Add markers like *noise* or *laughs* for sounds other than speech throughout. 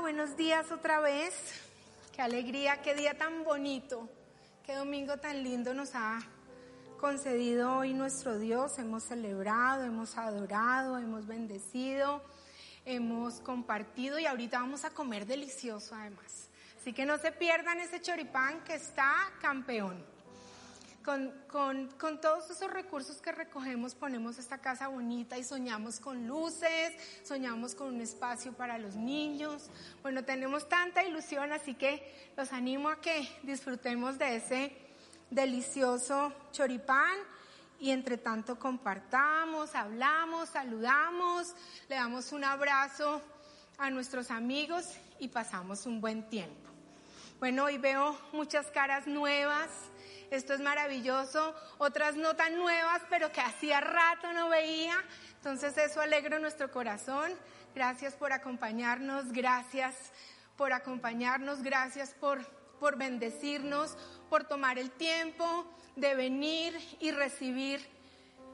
Buenos días otra vez. Qué alegría, qué día tan bonito, qué domingo tan lindo nos ha concedido hoy nuestro Dios. Hemos celebrado, hemos adorado, hemos bendecido, hemos compartido y ahorita vamos a comer delicioso además. Así que no se pierdan ese choripán que está campeón. Con, con, con, todos esos recursos que recogemos ponemos esta casa bonita y soñamos con luces, soñamos con un espacio para los niños. Bueno, tenemos tanta ilusión, así que los animo a que disfrutemos de ese delicioso choripán y entre tanto compartamos, hablamos, saludamos, le damos un abrazo a nuestros amigos y pasamos un buen tiempo. Bueno, hoy veo muchas caras nuevas esto es maravilloso, otras no tan nuevas, pero que hacía rato no veía. Entonces eso alegra nuestro corazón. Gracias por acompañarnos, gracias por acompañarnos, gracias por, por bendecirnos, por tomar el tiempo de venir y recibir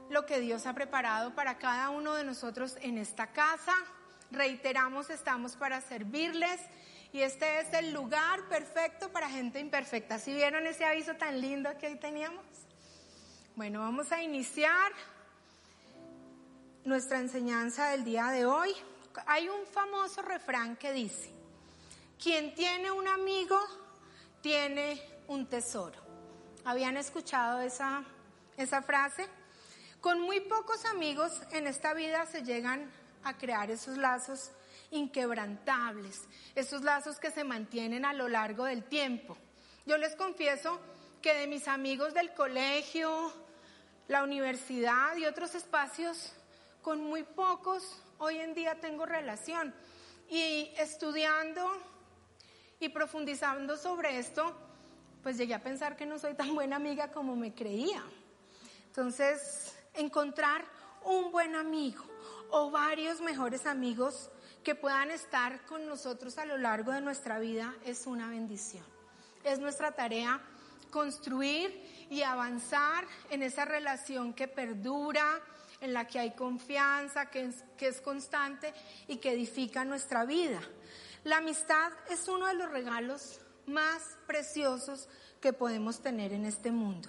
lo que Dios ha preparado para cada uno de nosotros en esta casa. Reiteramos, estamos para servirles y este es el lugar perfecto para gente imperfecta. ¿Sí vieron ese aviso tan lindo que hoy teníamos? Bueno, vamos a iniciar nuestra enseñanza del día de hoy. Hay un famoso refrán que dice, quien tiene un amigo tiene un tesoro. ¿Habían escuchado esa, esa frase? Con muy pocos amigos en esta vida se llegan a crear esos lazos inquebrantables, esos lazos que se mantienen a lo largo del tiempo. Yo les confieso que de mis amigos del colegio, la universidad y otros espacios, con muy pocos hoy en día tengo relación. Y estudiando y profundizando sobre esto, pues llegué a pensar que no soy tan buena amiga como me creía. Entonces, encontrar un buen amigo o varios mejores amigos que puedan estar con nosotros a lo largo de nuestra vida es una bendición. Es nuestra tarea construir y avanzar en esa relación que perdura, en la que hay confianza, que es, constante y que edifica nuestra vida. La amistad es uno de los regalos más preciosos que podemos tener en este mundo.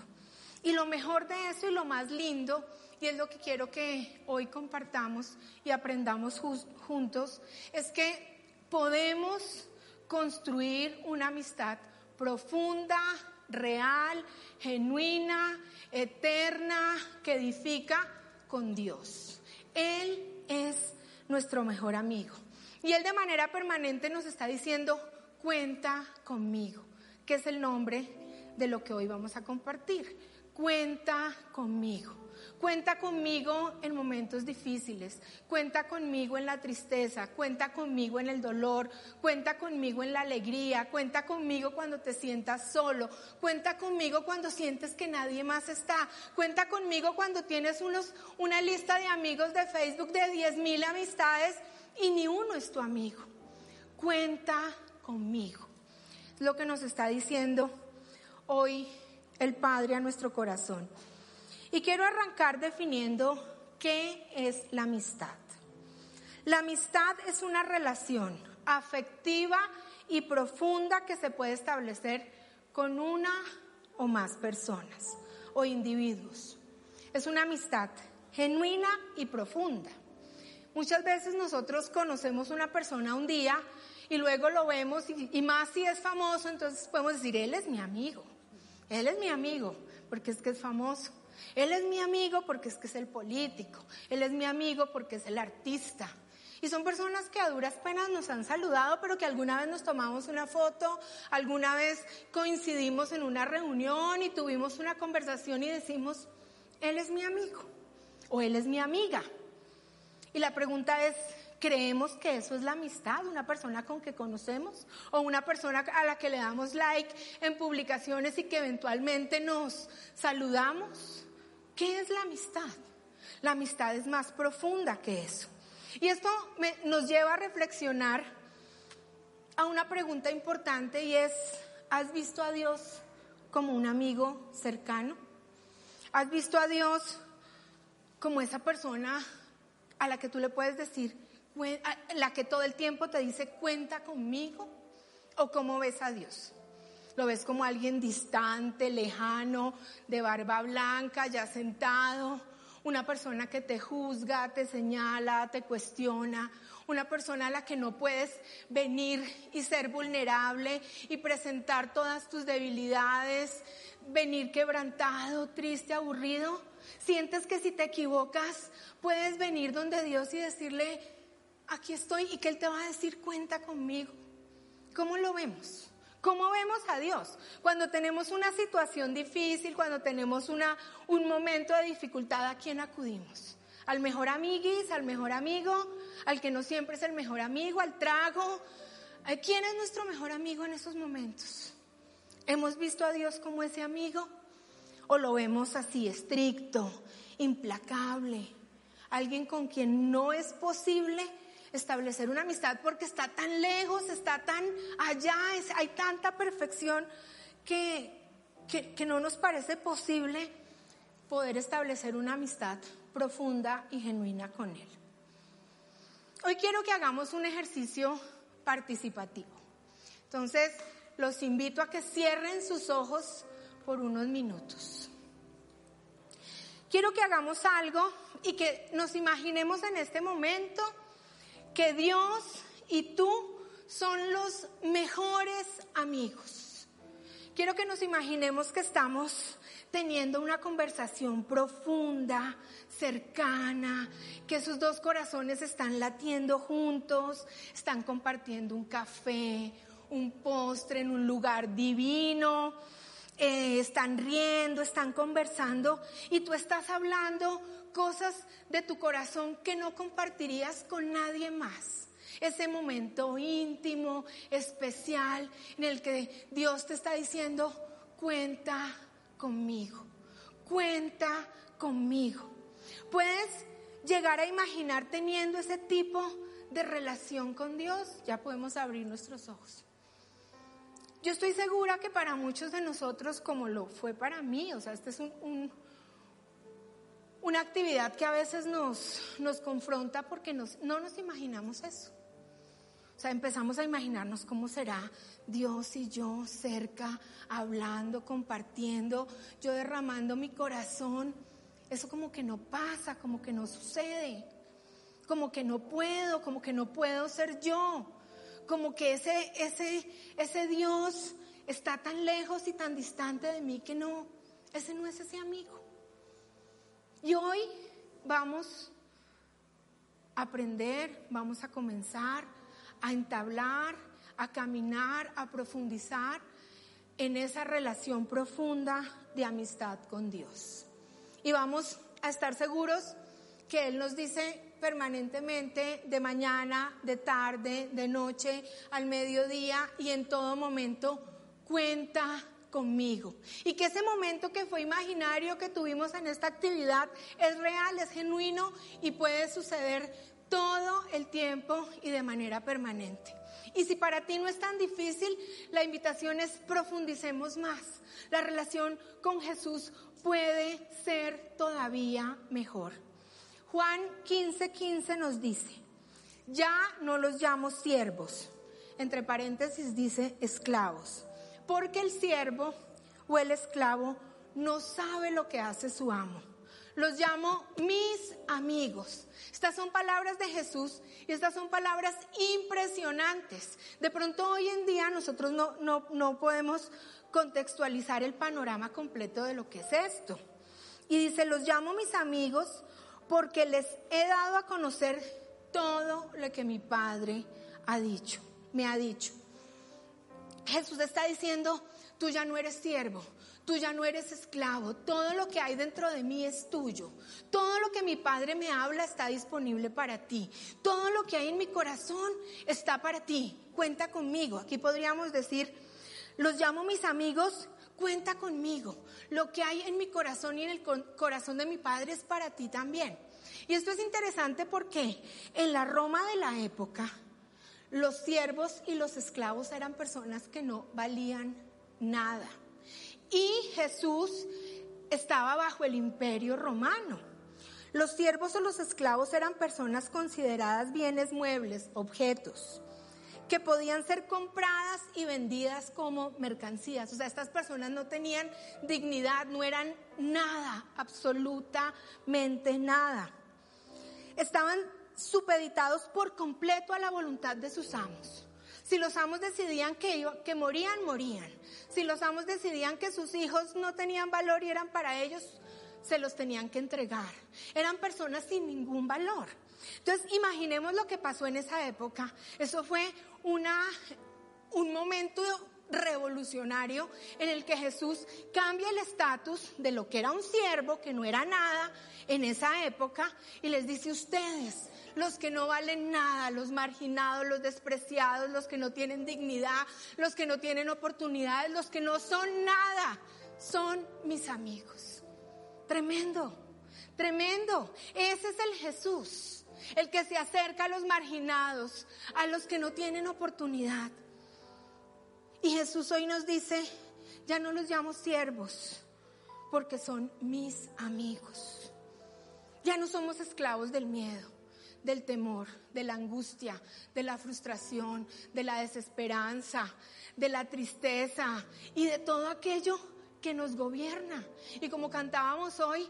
Y lo mejor de eso y lo más lindo y es lo que quiero que hoy compartamos y aprendamos juntos, es que podemos construir una amistad profunda, real, genuina, eterna, que edifica con Dios. Él es nuestro mejor amigo. Y Él de manera permanente nos está diciendo, cuenta conmigo, que es el nombre de lo que hoy vamos a compartir. Cuenta conmigo. Cuenta conmigo en momentos difíciles, cuenta conmigo en la tristeza, cuenta conmigo en el dolor, cuenta conmigo en la alegría, cuenta conmigo cuando te sientas solo, cuenta conmigo cuando sientes que nadie más está, cuenta conmigo cuando tienes una lista de amigos de Facebook de 10 mil amistades y ni uno es tu amigo. Cuenta conmigo. Lo que nos está diciendo hoy el Padre a nuestro corazón. Y quiero arrancar definiendo qué es la amistad. La amistad es una relación afectiva y profunda que se puede establecer con una o más personas o individuos. Es una amistad genuina y profunda. Muchas veces nosotros conocemos una persona un día y luego lo vemos y, y, más si es famoso, entonces podemos decir, él es mi amigo, él es mi amigo, porque es que es famoso. Él es mi amigo porque es que es el político. Él es mi amigo porque es el artista. Y son personas que a duras penas nos han saludado, pero que alguna vez nos tomamos una foto, alguna vez coincidimos en una reunión y tuvimos una conversación y decimos, Él es mi amigo o Él es mi amiga. Y la pregunta es, ¿creemos que eso es la amistad? ¿Una persona con que conocemos? ¿O una persona a la que le damos like en publicaciones y que eventualmente nos saludamos? ¿Qué es la amistad? La amistad es más profunda que eso. Y esto nos lleva a reflexionar a una pregunta importante y es, ¿has visto a Dios como un amigo cercano? ¿Has visto a Dios como esa persona a la que tú le puedes decir, la que todo el tiempo te dice, cuenta conmigo? ¿O cómo ves a Dios? ¿Lo ves como alguien distante, lejano, de barba blanca, ya sentado? Una persona que te juzga, te señala, te cuestiona, una persona a la que no puedes venir y ser vulnerable y presentar todas tus debilidades, venir quebrantado, triste, aburrido. Sientes que si te equivocas puedes venir donde Dios y decirle, aquí estoy y que Él te va a decir, cuenta conmigo. ¿Cómo lo vemos? ¿Cómo vemos a Dios? Cuando tenemos una situación difícil, cuando tenemos una, un momento de dificultad, ¿a quién acudimos? ¿Al mejor amiguis, al mejor amigo, al que no siempre es el mejor amigo, al trago? ¿Quién es nuestro mejor amigo en esos momentos? ¿Hemos visto a Dios como ese amigo? ¿O lo vemos así, estricto, implacable? Alguien con quien no es posible establecer una amistad porque está tan lejos, está tan allá, hay tanta perfección que, que no nos parece posible poder establecer una amistad profunda y genuina con Él. Hoy quiero que hagamos un ejercicio participativo. Entonces, los invito a que cierren sus ojos por unos minutos. Quiero que hagamos algo y que nos imaginemos en este momento que Dios y tú son los mejores amigos. Quiero que nos imaginemos que estamos teniendo una conversación profunda, cercana, que sus dos corazones están latiendo juntos, están compartiendo un café, un postre en un lugar divino, eh, están riendo, están conversando y tú estás hablando cosas de tu corazón que no compartirías con nadie más. Ese momento íntimo, especial, en el que Dios te está diciendo, cuenta conmigo, cuenta conmigo. Puedes llegar a imaginar teniendo ese tipo de relación con Dios, ya podemos abrir nuestros ojos. Yo estoy segura que para muchos de nosotros, como lo fue para mí, o sea, este es un una actividad que a veces nos, nos confronta porque nos, no nos imaginamos eso. O sea, empezamos a imaginarnos cómo será Dios y yo cerca, hablando, compartiendo, yo derramando mi corazón. Eso como que no pasa, como que no sucede, como que no puedo, como que no puedo ser yo, como que ese, ese, ese Dios está tan lejos y tan distante de mí que no, ese no es ese amigo. Y hoy vamos a aprender, vamos a comenzar a entablar, a caminar, a profundizar en esa relación profunda de amistad con Dios. Y vamos a estar seguros que Él nos dice permanentemente, de mañana, de tarde, de noche, al mediodía y en todo momento, cuenta conmigo. Y que ese momento que fue imaginario que tuvimos en esta actividad es real, es genuino y puede suceder todo el tiempo y de manera permanente. Y si para ti no es tan difícil, la invitación es profundicemos más. La relación con Jesús puede ser todavía mejor. Juan 15:15 15 nos dice, ya no los llamo siervos, entre paréntesis dice esclavos porque el siervo o el esclavo no sabe lo que hace su amo. Los llamo mis amigos. Estas son palabras de Jesús y estas son palabras impresionantes. De pronto hoy en día nosotros no, no, no podemos contextualizar el panorama completo de lo que es esto. Y dice, los llamo mis amigos porque les he dado a conocer todo lo que mi Padre ha dicho, me ha dicho. Jesús está diciendo, tú ya no eres siervo, Tú ya no eres esclavo. Todo lo que hay dentro de mí es tuyo. Todo lo que mi Padre me habla está disponible para ti. Todo lo que hay en mi corazón está para ti. Cuenta conmigo. Aquí podríamos decir, los llamo mis amigos, cuenta conmigo. Lo que hay en mi corazón y en el corazón de mi Padre es para ti también. Y esto es interesante porque en la Roma de la época, los siervos y los esclavos eran personas que no valían nada. Y Jesús estaba bajo el imperio romano. Los siervos o los esclavos eran personas consideradas bienes muebles, objetos, que podían ser compradas y vendidas como mercancías. O sea, estas personas no tenían dignidad, no eran nada, absolutamente nada. Estaban supeditados por completo a la voluntad de sus amos. Si los amos decidían que, que morían, morían. Si los amos decidían que sus hijos no tenían valor y eran para ellos, se los tenían que entregar. Eran personas sin ningún valor. Entonces, imaginemos lo que pasó en esa época. Eso fue una, un momento revolucionario en el que Jesús cambia el estatus de lo que era un siervo, que no era nada en esa época, y les dice ustedes, los que no valen nada, los marginados, los despreciados, los que no tienen dignidad, los que no tienen oportunidades, los que no son nada, son mis amigos. Tremendo, tremendo. Ese es el Jesús, el que se acerca a los marginados, a los que no tienen oportunidad. Y Jesús hoy nos dice, ya no los llamo siervos, porque son mis amigos. Ya no somos esclavos del miedo del temor, de la angustia, de la frustración, de la desesperanza, de la tristeza y de todo aquello que nos gobierna. Y como cantábamos hoy,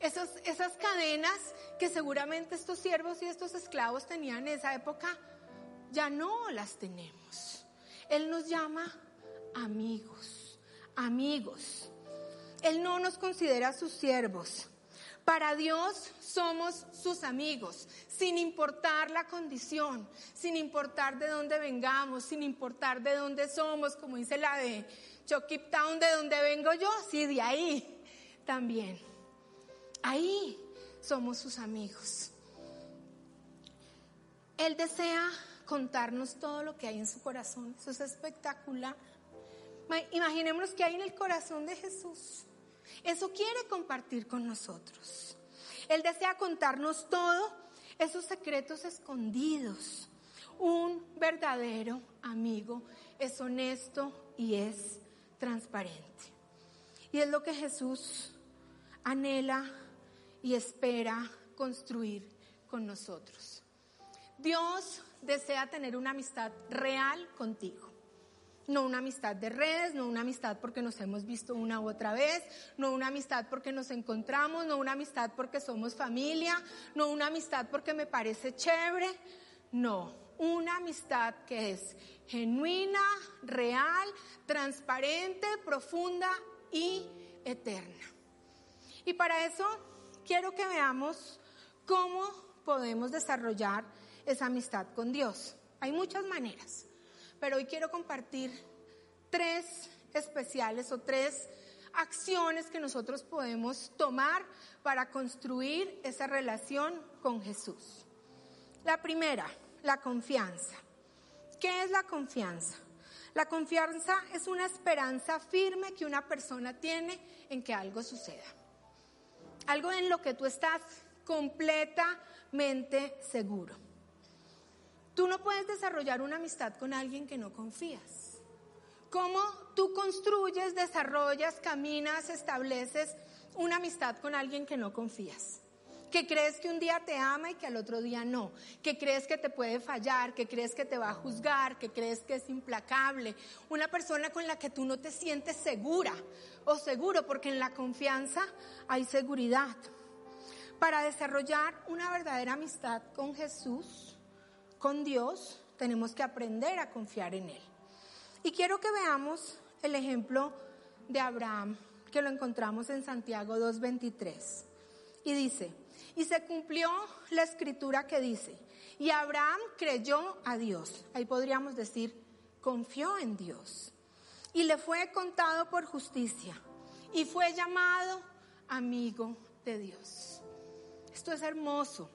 esas, esas cadenas que seguramente estos siervos y estos esclavos tenían en esa época, ya no las tenemos. Él nos llama amigos, amigos. Él no nos considera sus siervos. Para Dios somos sus amigos, sin importar la condición, sin importar de dónde vengamos, sin importar de dónde somos, como dice la de Chokip Town, de dónde vengo yo, sí, de ahí también. Ahí somos sus amigos. Él desea contarnos todo lo que hay en su corazón. Eso es espectacular. Imaginémonos que hay en el corazón de Jesús. Eso quiere compartir con nosotros. Él desea contarnos todo, esos secretos escondidos. Un verdadero amigo es honesto y es transparente. Y es lo que Jesús anhela y espera construir con nosotros. Dios desea tener una amistad real contigo. No una amistad de redes, no una amistad porque nos hemos visto una u otra vez, no una amistad porque nos encontramos, no una amistad porque somos familia, no una amistad porque me parece chévere, no, una amistad que es genuina, real, transparente, profunda y eterna. Y para eso quiero que veamos cómo podemos desarrollar esa amistad con Dios. Hay muchas maneras pero hoy quiero compartir tres especiales o tres acciones que nosotros podemos tomar para construir esa relación con Jesús. La primera, la confianza. ¿Qué es la confianza? La confianza es una esperanza firme que una persona tiene en que algo suceda. Algo en lo que tú estás completamente seguro. Tú no puedes desarrollar una amistad con alguien que no confías. ¿Cómo tú construyes, desarrollas, caminas, estableces una amistad con alguien que no confías? Que crees que un día te ama y que al otro día no. Que crees que te puede fallar, que crees que te va a juzgar, que crees que es implacable. Una persona con la que tú no te sientes segura o seguro, porque en la confianza hay seguridad. Para desarrollar una verdadera amistad con Jesús, con Dios, tenemos que aprender a confiar en Él. Y quiero que veamos el ejemplo de Abraham, que lo encontramos en Santiago 2.23. Y dice, y se cumplió la escritura que dice, y Abraham creyó a Dios. Ahí podríamos decir, confió en Dios. Y le fue contado por justicia. y fue llamado amigo de Dios. Esto es hermoso.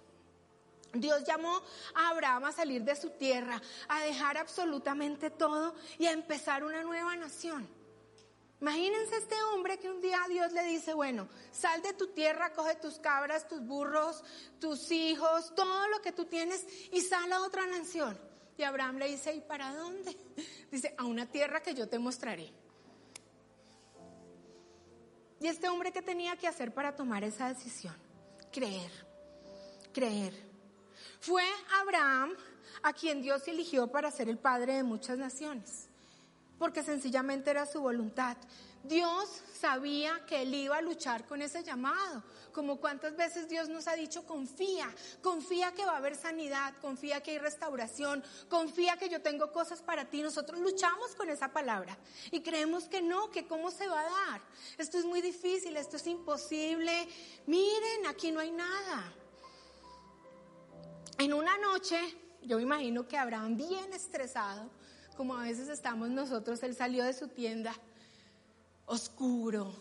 Dios llamó a Abraham a salir de su tierra, a dejar absolutamente todo y a empezar una nueva nación. Imagínense este hombre que un día Dios le dice, bueno, sal de tu tierra, coge tus cabras, tus burros, tus hijos, todo lo que tú tienes y sal a otra nación. Y Abraham le dice, ¿y para dónde? *laughs* Dice, a una tierra que yo te mostraré. ¿Y este hombre qué tenía que hacer para tomar esa decisión? Creer, creer. Fue Abraham a quien Dios eligió para ser el padre de muchas naciones, porque sencillamente era su voluntad. Dios sabía que él iba a luchar con ese llamado, como cuántas veces Dios nos ha dicho, confía, confía que va a haber sanidad, confía que hay restauración, confía que yo tengo cosas para ti. Nosotros luchamos con esa palabra y creemos que no, que cómo se va a dar. Esto es muy difícil, esto es imposible. Miren, aquí no hay nada. En una noche, yo me imagino que Abraham bien estresado, como a veces estamos nosotros, él salió de su tienda oscuro.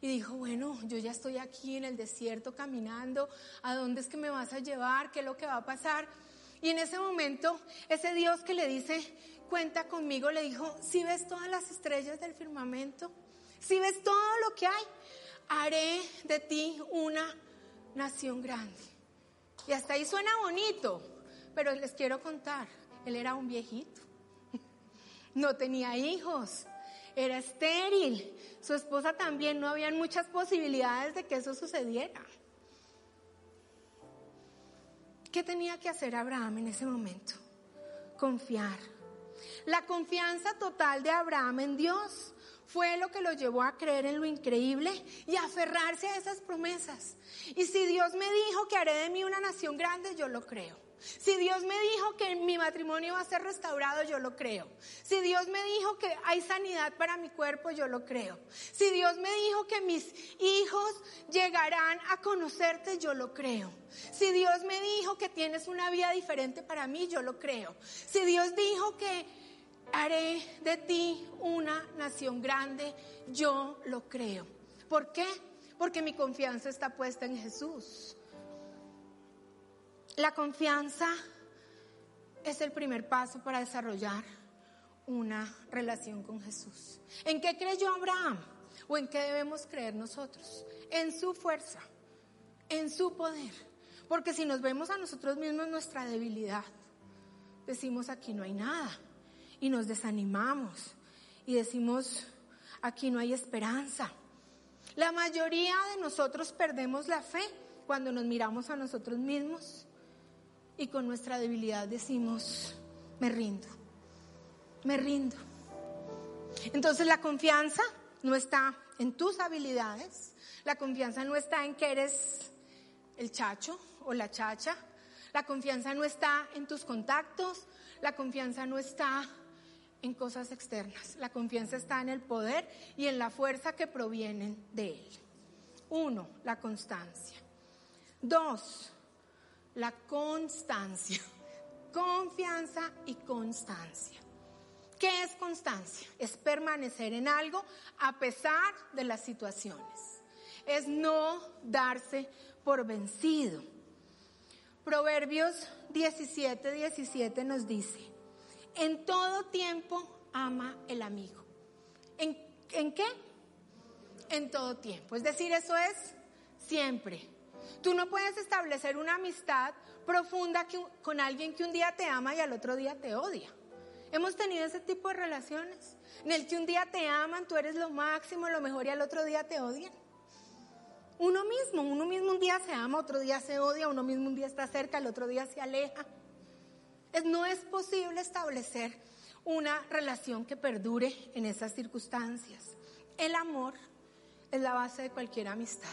Y dijo, bueno, yo ya estoy aquí en el desierto caminando, ¿a dónde es que me vas a llevar? ¿Qué es lo que va a pasar? Y en ese momento, ese Dios que le dice, cuenta conmigo, le dijo, si ves todas las estrellas del firmamento, si ves todo lo que hay, haré de ti una nación grande. Y hasta ahí suena bonito, pero les quiero contar, él era un viejito, *laughs* no tenía hijos, era estéril. Su esposa también, no habían muchas posibilidades de que eso sucediera. ¿Qué tenía que hacer Abraham en ese momento? Confiar. La confianza total de Abraham en Dios fue lo que lo llevó a creer en lo increíble y aferrarse a esas promesas. Y si Dios me dijo que haré de mí una nación grande, yo lo creo. Si Dios me dijo que mi matrimonio va a ser restaurado, yo lo creo. Si Dios me dijo que hay sanidad para mi cuerpo, yo lo creo. Si Dios me dijo que mis hijos llegarán a conocerte, yo lo creo. Si Dios me dijo que tienes una vida diferente para mí, yo lo creo. Si Dios dijo que haré de ti una nación grande, yo lo creo. ¿Por qué? Porque mi confianza está puesta en Jesús. La confianza es el primer paso para desarrollar una relación con Jesús. ¿En qué creyó Abraham? ¿O en qué debemos creer nosotros? En su fuerza, en su poder. Porque si nos vemos a nosotros mismos nuestra debilidad, decimos aquí no hay nada y nos desanimamos y decimos aquí no hay esperanza. La mayoría de nosotros perdemos la fe cuando nos miramos a nosotros mismos y con nuestra debilidad decimos, me rindo, me rindo. Entonces la confianza no está en tus habilidades, la confianza no está en que eres el chacho o la chacha, la confianza no está en tus contactos, la confianza no está en cosas externas, la confianza está en el poder y en la fuerza que provienen de él. Uno, la constancia. Dos, la constancia. *laughs* Confianza y constancia. ¿Qué es constancia? Es permanecer en algo a pesar de las situaciones. Es no darse por vencido. Proverbios 17, 17 nos dice, en todo tiempo ama el amigo. ¿En, ¿En qué? En todo tiempo. Es decir, eso es siempre. Tú no puedes establecer una amistad profunda con alguien que un día te ama y al otro día te odia. Hemos tenido ese tipo de relaciones en el que un día te aman, tú eres lo máximo, lo mejor y al otro día te odian. Uno mismo, uno mismo un día se ama, otro día se odia, uno mismo un día está cerca, el otro día se aleja. No es posible establecer una relación que perdure en esas circunstancias. El amor es la base de cualquier amistad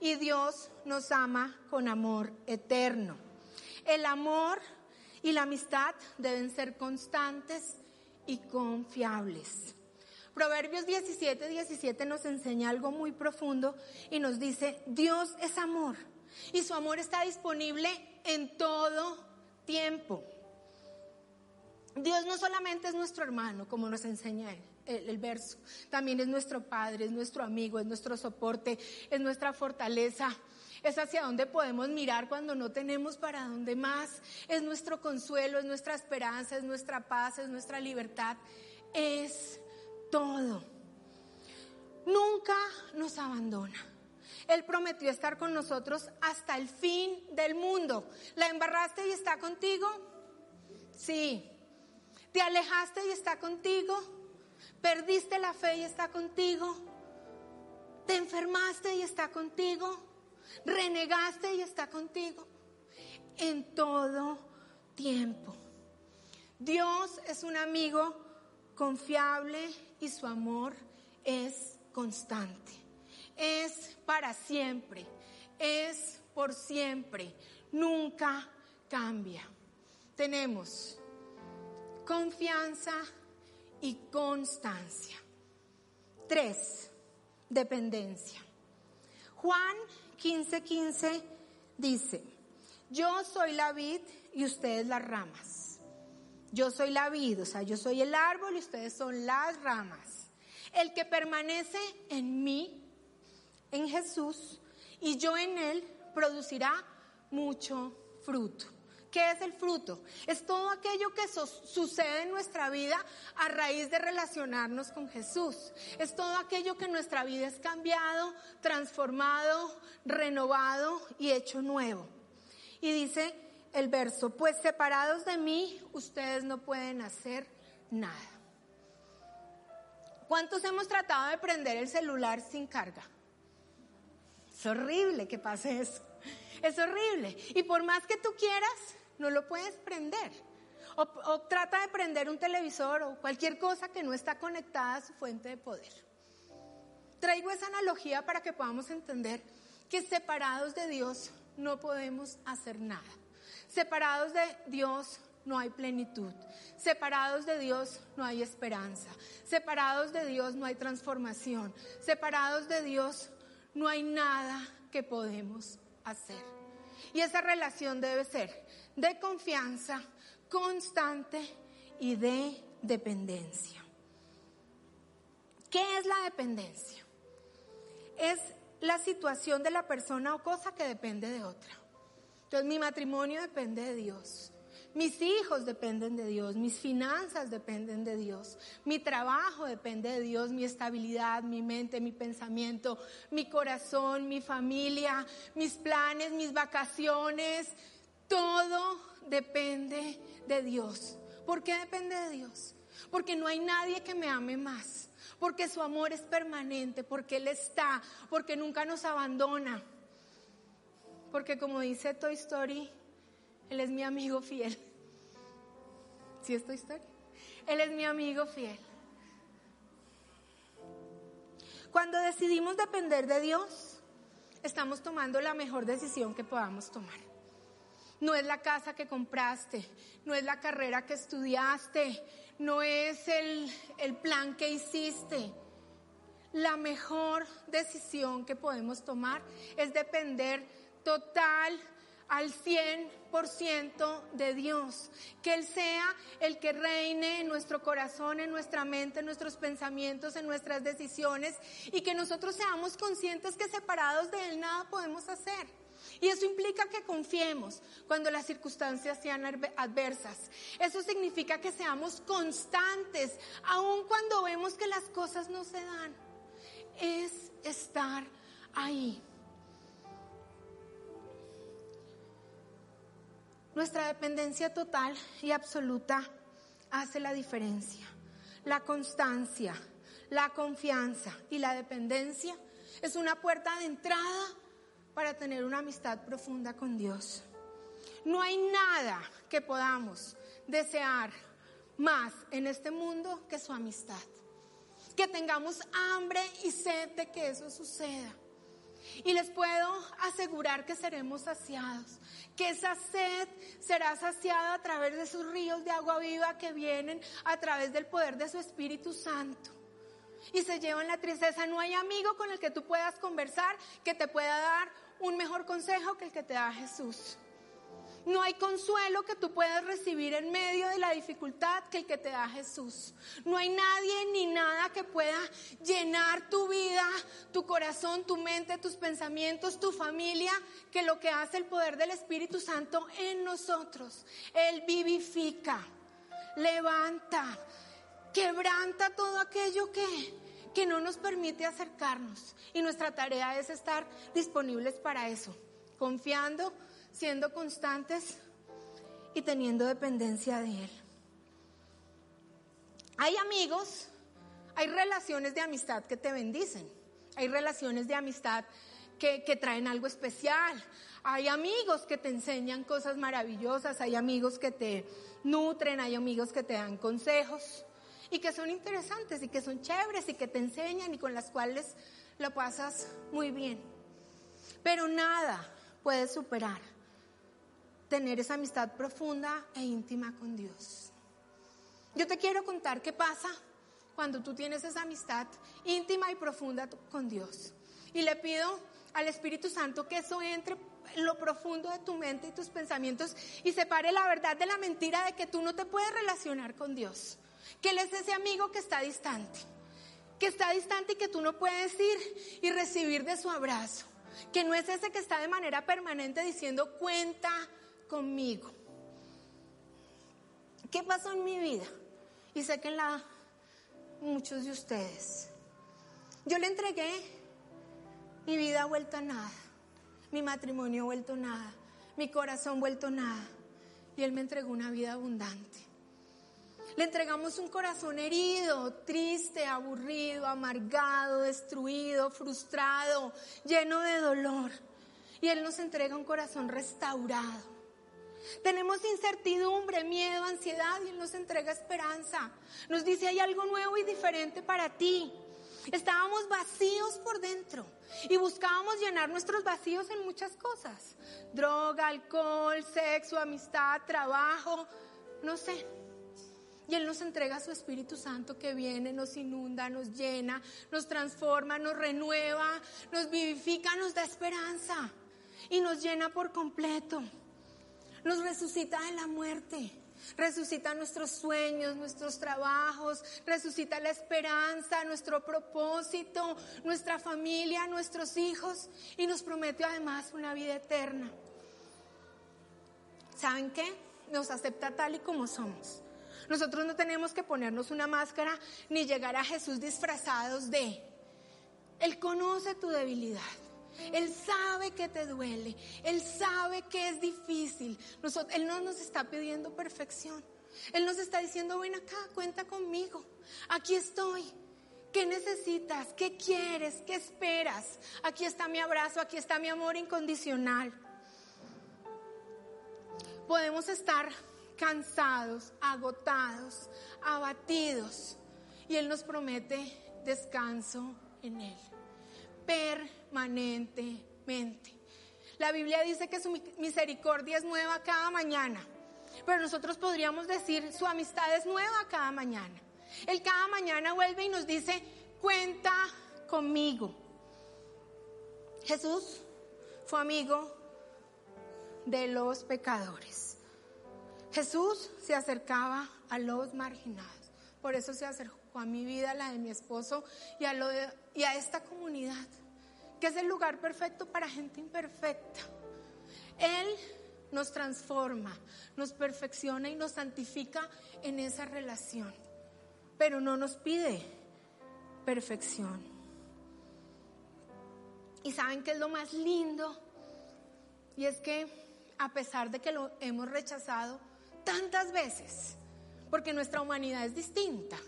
y Dios nos ama con amor eterno. El amor y la amistad deben ser constantes y confiables. Proverbios 17, 17 nos enseña algo muy profundo y nos dice, Dios es amor y su amor está disponible en todo tiempo. Dios no solamente es nuestro hermano, como nos enseña Él. el, verso. También es nuestro Padre, es nuestro amigo, es nuestro soporte, es nuestra fortaleza. Es hacia donde podemos mirar cuando no tenemos para dónde más. Es nuestro consuelo, es nuestra esperanza, es nuestra paz, es nuestra libertad. Es todo. Nunca nos abandona. Él prometió estar con nosotros hasta el fin del mundo. ¿La embarraste y está contigo? Sí. ¿Te alejaste y está contigo? ¿Perdiste la fe y está contigo? ¿Te enfermaste y está contigo? ¿Renegaste y está contigo? En todo tiempo. Dios es un amigo confiable y su amor es constante. Es para siempre. Es por siempre. Nunca cambia. Tenemos confianza y constancia. Tres, dependencia. Juan 15:15 15 dice, yo soy la vid y ustedes las ramas. Yo soy la vid, o sea, yo soy el árbol y ustedes son las ramas. El que permanece en mí, en Jesús, y yo en él, producirá mucho fruto. ¿Qué es el fruto? Es todo aquello que sucede en nuestra vida a raíz de relacionarnos con Jesús. Es todo aquello que en nuestra vida es cambiado, transformado, renovado y hecho nuevo. Y dice el verso, pues separados de mí, ustedes no pueden hacer nada. ¿Cuántos hemos tratado de prender el celular sin carga? Es horrible que pase eso. Es horrible. Y por más que tú quieras, no lo puedes prender. O, trata de prender un televisor o cualquier cosa que no está conectada a su fuente de poder. Traigo esa analogía para que podamos entender que separados de Dios no podemos hacer nada. Separados de Dios no hay plenitud. Separados de Dios no hay esperanza. Separados de Dios no hay transformación. Separados de Dios no hay nada que podemos hacer. Y esa relación debe ser de confianza constante y de dependencia. ¿Qué es la dependencia? Es la situación de la persona o cosa que depende de otra. Entonces mi matrimonio depende de Dios. Mis hijos dependen de Dios, mis finanzas dependen de Dios, mi trabajo depende de Dios, mi estabilidad, mi mente, mi pensamiento, mi corazón, mi familia, mis planes, mis vacaciones, todo depende de Dios. ¿Por qué depende de Dios? Porque no hay nadie que me ame más, porque su amor es permanente, porque Él está, porque nunca nos abandona. Porque como dice Toy Story, Él es mi amigo fiel. ¿Sí es Toy Story? Él es mi amigo fiel. Cuando decidimos depender de Dios, estamos tomando la mejor decisión que podamos tomar no es la casa que compraste, no es la carrera que estudiaste, no es el, plan que hiciste. La mejor decisión que podemos tomar es depender total al 100% de Dios. Que Él sea el que reine en nuestro corazón, en nuestra mente, en nuestros pensamientos, en nuestras decisiones y que nosotros seamos conscientes que separados de Él nada podemos hacer. Y eso implica que confiemos cuando las circunstancias sean adversas. Eso significa que seamos constantes, aun cuando vemos que las cosas no se dan. Es estar ahí. Nuestra dependencia total y absoluta hace la diferencia. La constancia, la confianza y la dependencia es una puerta de entrada para tener una amistad profunda con Dios. No hay nada que podamos desear más en este mundo que su amistad. Que tengamos hambre y sed de que eso suceda. Y les puedo asegurar que seremos saciados, que esa sed será saciada a través de esos ríos de agua viva que vienen a través del poder de su Espíritu Santo. Y se llevan la tristeza. No hay amigo con el que tú puedas conversar que te pueda dar un mejor consejo que el que te da Jesús. No hay consuelo que tú puedas recibir en medio de la dificultad que el que te da Jesús. No hay nadie ni nada que pueda llenar tu vida, tu corazón, tu mente, tus pensamientos, tu familia, que lo que hace el poder del Espíritu Santo en nosotros. Él vivifica, levanta, quebranta todo aquello que, que no nos permite acercarnos. Y nuestra tarea es estar disponibles para eso, confiando siendo constantes y teniendo dependencia de Él. Hay amigos, hay relaciones de amistad que te bendicen, hay relaciones de amistad que, que, traen algo especial, hay amigos que te enseñan cosas maravillosas, hay amigos que te nutren, hay amigos que te dan consejos y que son interesantes y que son chéveres y que te enseñan y con las cuales lo pasas muy bien. Pero nada puede superar tener esa amistad profunda e íntima con Dios. Yo te quiero contar qué pasa cuando tú tienes esa amistad íntima y profunda con Dios. Y le pido al Espíritu Santo que eso entre en lo profundo de tu mente y tus pensamientos y separe la verdad de la mentira de que tú no te puedes relacionar con Dios. Que Él es ese amigo que está distante. Que está distante y que tú no puedes ir y recibir de su abrazo. Que no es ese que está de manera permanente diciendo cuenta conmigo. ¿Qué pasó en mi vida? Y sé que en la muchos de ustedes. Yo le entregué mi vida vuelto a nada, mi matrimonio vuelto a nada, mi corazón vuelto a nada. Y Él me entregó una vida abundante. Le entregamos un corazón herido, triste, aburrido, amargado, destruido, frustrado, lleno de dolor. Y Él nos entrega un corazón restaurado. Tenemos incertidumbre, miedo, ansiedad y Él nos entrega esperanza. Nos dice hay algo nuevo y diferente para ti. Estábamos vacíos por dentro y buscábamos llenar nuestros vacíos en muchas cosas. Droga, alcohol, sexo, amistad, trabajo, no sé. Y Él nos entrega su Espíritu Santo que viene, nos inunda, nos llena, nos transforma, nos renueva, nos vivifica, nos da esperanza y nos llena por completo nos resucita de la muerte. Resucita nuestros sueños, nuestros trabajos, resucita la esperanza, nuestro propósito, nuestra familia, nuestros hijos y nos promete además una vida eterna. ¿Saben qué? Nos acepta tal y como somos. Nosotros no tenemos que ponernos una máscara ni llegar a Jesús disfrazados de. Él conoce tu debilidad. Él sabe que te duele, Él sabe que es difícil. él no nos está pidiendo perfección. Él nos está diciendo, ven acá, cuenta conmigo. Aquí estoy. ¿Qué necesitas? ¿Qué quieres? ¿Qué esperas? Aquí está mi abrazo, aquí está mi amor incondicional. Podemos estar cansados, agotados, abatidos y Él nos promete descanso en Él permanentemente. La Biblia dice que su misericordia es nueva cada mañana, pero nosotros podríamos decir su amistad es nueva cada mañana. Él cada mañana vuelve y nos dice, cuenta conmigo. Jesús fue amigo de los pecadores. Jesús se acercaba a los marginados. Por eso se acercó a mi vida, la de mi esposo y a, lo y a esta comunidad que es el lugar perfecto para gente imperfecta. Él nos transforma, nos perfecciona y nos santifica en esa relación, pero no nos pide perfección. Y saben que es lo más lindo, y es que a pesar de que lo hemos rechazado tantas veces, porque nuestra humanidad es distinta,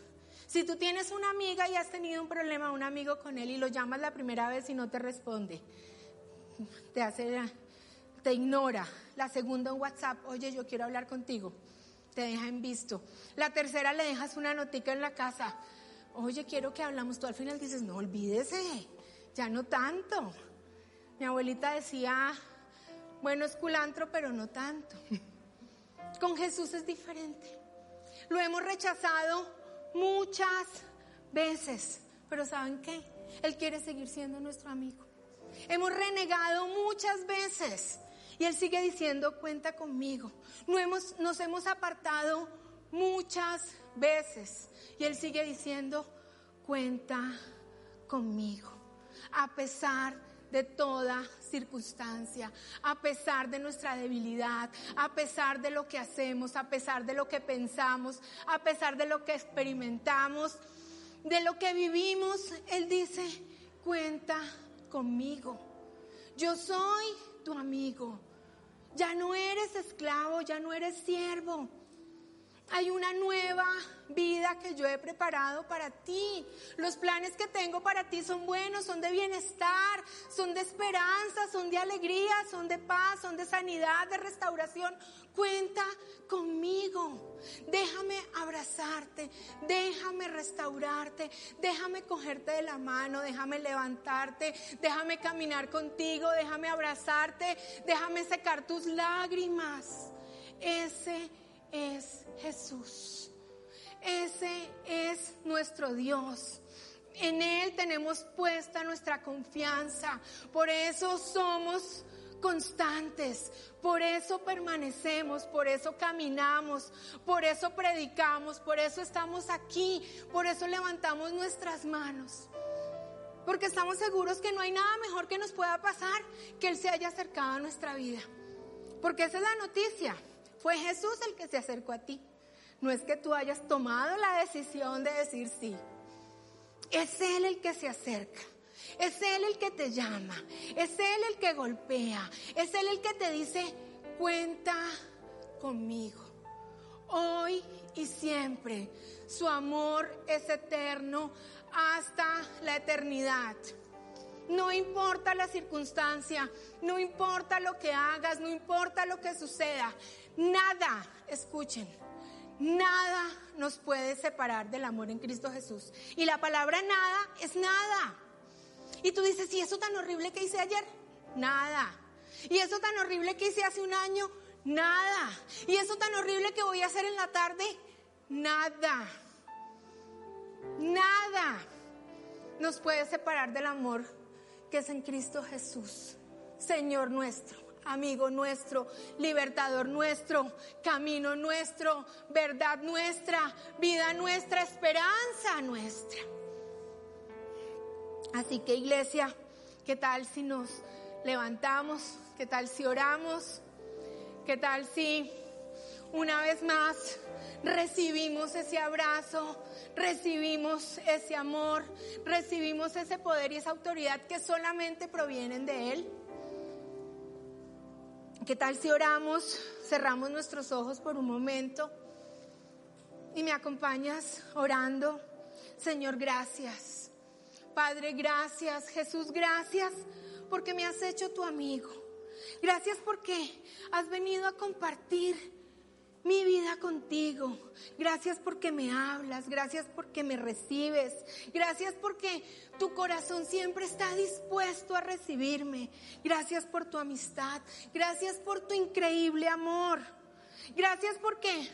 si tú tienes una amiga y has tenido un problema, un amigo con él y lo llamas la primera vez y no te responde, te hace, te ignora. La segunda en WhatsApp, oye, yo quiero hablar contigo, te deja en visto. La tercera le dejas una notica en la casa, oye, quiero que hablamos. Tú al final dices, no olvídese, ya no tanto. Mi abuelita decía, bueno, es culantro, pero no tanto. Con Jesús es diferente. Lo hemos rechazado muchas veces, pero ¿saben qué? Él quiere seguir siendo nuestro amigo. Hemos renegado muchas veces Y Él sigue diciendo, cuenta conmigo. No hemos, nos hemos apartado muchas veces. Y Él sigue diciendo, cuenta conmigo. A pesar de toda circunstancia, a pesar de nuestra debilidad, a pesar de lo que hacemos, a pesar de lo que pensamos, a pesar de lo que experimentamos, de lo que vivimos, Él dice, cuenta conmigo. Yo soy tu amigo. Ya no eres esclavo, ya no eres siervo. Hay una nueva vida que yo he preparado para ti. Los planes que tengo para ti son buenos, son de bienestar, son de esperanza, son de alegría, son de paz, son de sanidad, de restauración. Cuenta conmigo. Déjame abrazarte, déjame restaurarte, déjame cogerte de la mano, déjame levantarte, déjame caminar contigo, déjame abrazarte, déjame secar tus lágrimas. Ese es Jesús. Ese es nuestro Dios. En Él tenemos puesta nuestra confianza. Por eso somos constantes. Por eso permanecemos, por eso caminamos, por eso predicamos, por eso estamos aquí, por eso levantamos nuestras manos. Porque estamos seguros que no hay nada mejor que nos pueda pasar que Él se haya acercado a nuestra vida. Porque esa es la noticia. Fue Jesús el que se acercó a ti. No es que tú hayas tomado la decisión de decir sí. Es Él el que se acerca. Es Él el que te llama. Es Él el que golpea. Es Él el que te dice, cuenta conmigo. Hoy y siempre. Su amor es eterno hasta la eternidad. No importa la circunstancia, no importa lo que hagas, no importa lo que suceda. Nada, escuchen, nada nos puede separar del amor en Cristo Jesús. Y la palabra nada es nada. Y tú dices, ¿y eso tan horrible que hice ayer? Nada. ¿Y eso tan horrible que hice hace un año? Nada. ¿Y eso tan horrible que voy a hacer en la tarde? Nada. Nada nos puede separar del amor que es en Cristo Jesús, Señor nuestro amigo nuestro, libertador nuestro, camino nuestro, verdad nuestra, vida nuestra, esperanza nuestra. Así que iglesia, ¿qué tal si nos levantamos? ¿Qué tal si oramos? ¿Qué tal si una vez más recibimos ese abrazo, recibimos ese amor, recibimos ese poder y esa autoridad que solamente provienen de Él? ¿Qué tal si oramos, cerramos nuestros ojos por un momento y me acompañas orando? Señor, gracias. Padre, gracias. Jesús, gracias porque me has hecho tu amigo. Gracias porque has venido a compartir mi vida contigo. Gracias porque me hablas, gracias porque me recibes, gracias porque tu corazón siempre está dispuesto a recibirme. Gracias por tu amistad, gracias por tu increíble amor. Gracias porque,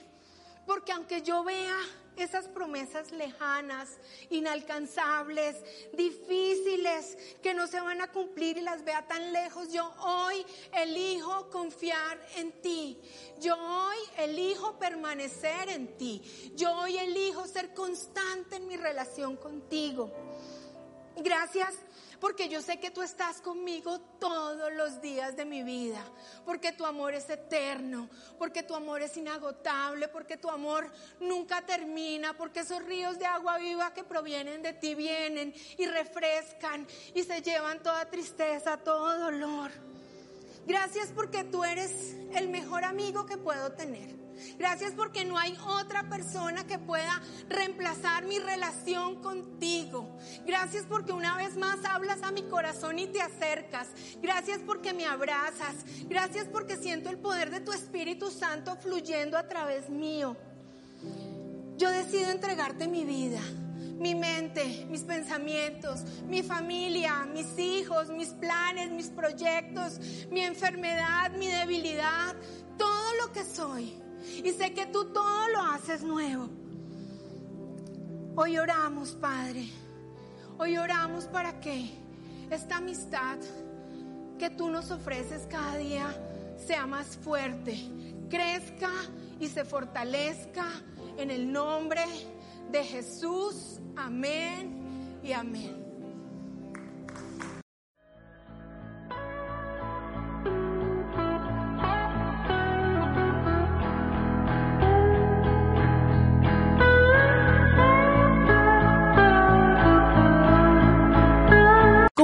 porque aunque yo vea esas promesas lejanas, inalcanzables, difíciles, que no se van a cumplir y las vea tan lejos. Yo hoy elijo confiar en ti. Yo hoy elijo permanecer en ti. Yo hoy elijo ser constante en mi relación contigo. Gracias porque yo sé que tú estás conmigo todos los días de mi vida, porque tu amor es eterno, porque tu amor es inagotable, porque tu amor nunca termina, porque esos ríos de agua viva que provienen de ti vienen y refrescan y se llevan toda tristeza, todo dolor. Gracias porque tú eres el mejor amigo que puedo tener. Gracias porque no hay otra persona que pueda reemplazar mi relación contigo. Gracias porque una vez más hablas a mi corazón y te acercas. Gracias porque me abrazas. Gracias porque siento el poder de tu Espíritu Santo fluyendo a través mío. Yo decido entregarte mi vida mi mente, mis pensamientos, mi familia, mis hijos, mis planes, mis proyectos, mi enfermedad, mi debilidad, todo lo que soy. Y sé que tú todo lo haces nuevo. Hoy oramos, Padre. Hoy oramos para que esta amistad que tú nos ofreces cada día sea más fuerte, crezca y se fortalezca en el nombre de Jesús. Amén y amén.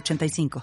85